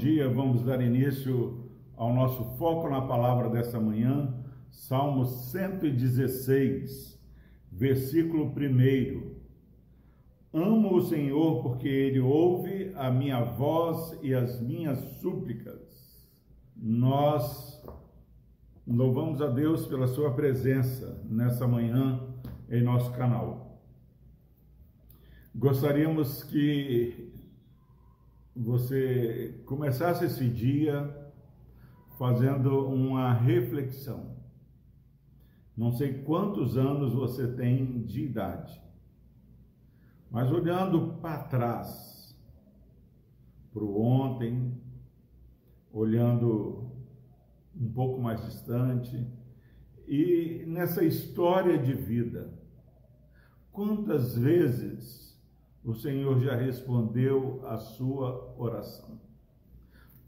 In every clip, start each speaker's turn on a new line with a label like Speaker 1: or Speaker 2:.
Speaker 1: dia, vamos dar início ao nosso foco na palavra desta manhã, Salmo 116, versículo 1. Amo o Senhor porque ele ouve a minha voz e as minhas súplicas. Nós louvamos a Deus pela sua presença nessa manhã em nosso canal. Gostaríamos que você começasse esse dia fazendo uma reflexão. Não sei quantos anos você tem de idade, mas olhando para trás, para o ontem, olhando um pouco mais distante, e nessa história de vida, quantas vezes o Senhor já respondeu a sua oração.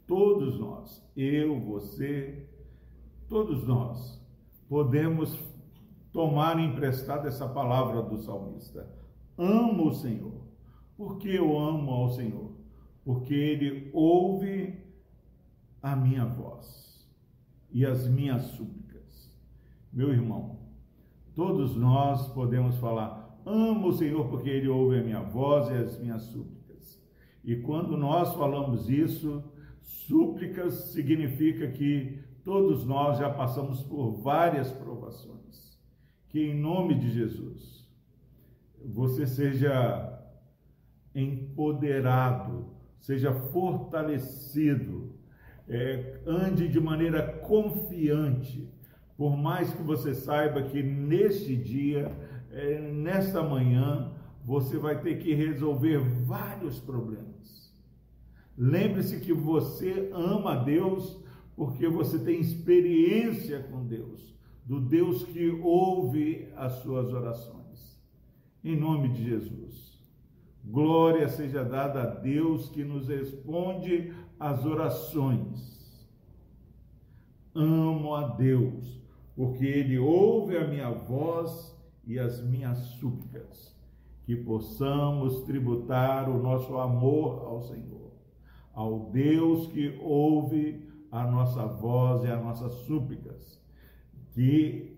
Speaker 1: Todos nós, eu, você, todos nós, podemos tomar emprestada essa palavra do salmista. Amo o Senhor. Por que eu amo ao Senhor? Porque Ele ouve a minha voz e as minhas súplicas. Meu irmão, todos nós podemos falar, Amo o Senhor porque Ele ouve a minha voz e as minhas súplicas. E quando nós falamos isso, súplicas significa que todos nós já passamos por várias provações. Que em nome de Jesus, você seja empoderado, seja fortalecido, é, ande de maneira confiante, por mais que você saiba que neste dia é, nesta manhã, você vai ter que resolver vários problemas. Lembre-se que você ama Deus porque você tem experiência com Deus, do Deus que ouve as suas orações. Em nome de Jesus. Glória seja dada a Deus que nos responde às orações. Amo a Deus, porque Ele ouve a minha voz e as minhas súplicas, que possamos tributar o nosso amor ao Senhor, ao Deus que ouve a nossa voz e as nossas súplicas, que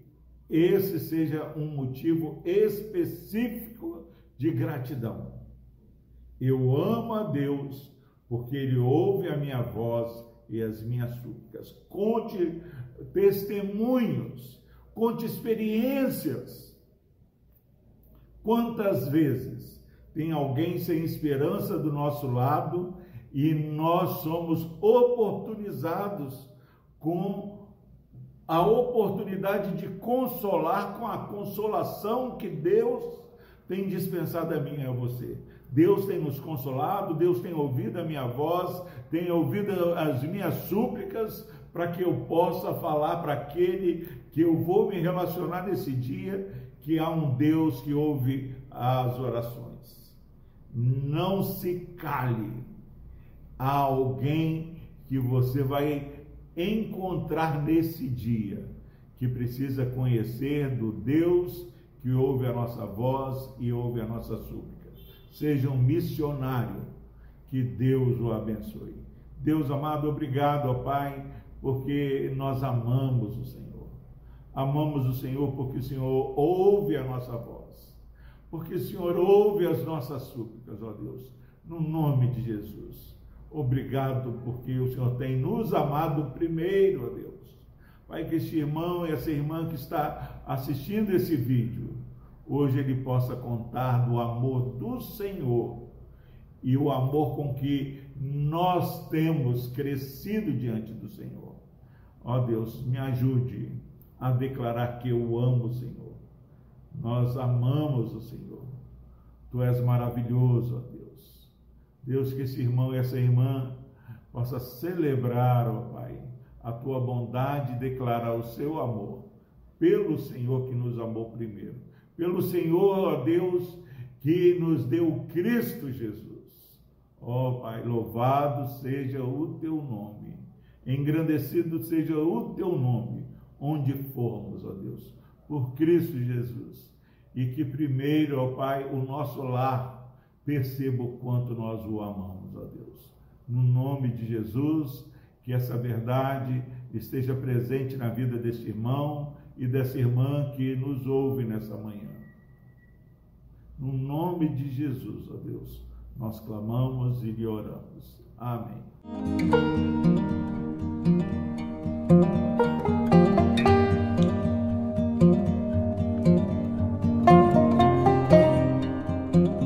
Speaker 1: esse seja um motivo específico de gratidão. Eu amo a Deus porque Ele ouve a minha voz e as minhas súplicas. Conte testemunhos, conte experiências Quantas vezes tem alguém sem esperança do nosso lado e nós somos oportunizados com a oportunidade de consolar com a consolação que Deus tem dispensado a mim e a você. Deus tem nos consolado, Deus tem ouvido a minha voz, tem ouvido as minhas súplicas para que eu possa falar para aquele que eu vou me relacionar nesse dia que há um Deus que ouve as orações. Não se cale. Há alguém que você vai encontrar nesse dia que precisa conhecer do Deus que ouve a nossa voz e ouve a nossa súplica. Seja um missionário, que Deus o abençoe. Deus amado, obrigado, ó Pai, porque nós amamos o Senhor. Amamos o Senhor porque o Senhor ouve a nossa voz, porque o Senhor ouve as nossas súplicas, ó Deus, no nome de Jesus. Obrigado porque o Senhor tem nos amado primeiro, ó Deus. Pai, que este irmão e essa irmã que está assistindo esse vídeo, hoje ele possa contar do amor do Senhor e o amor com que nós temos crescido diante do Senhor. Ó Deus, me ajude a declarar que eu amo o Senhor. Nós amamos o Senhor. Tu és maravilhoso, ó Deus. Deus, que esse irmão e essa irmã possa celebrar, ó Pai, a tua bondade e declarar o seu amor pelo Senhor que nos amou primeiro. Pelo Senhor, ó Deus, que nos deu Cristo Jesus. Ó Pai, louvado seja o teu nome. Engrandecido seja o teu nome onde formos, ó Deus, por Cristo Jesus. E que primeiro, ó Pai, o nosso lar perceba o quanto nós o amamos, ó Deus. No nome de Jesus, que essa verdade esteja presente na vida deste irmão e dessa irmã que nos ouve nessa manhã. No nome de Jesus, ó Deus, nós clamamos e lhe oramos. Amém.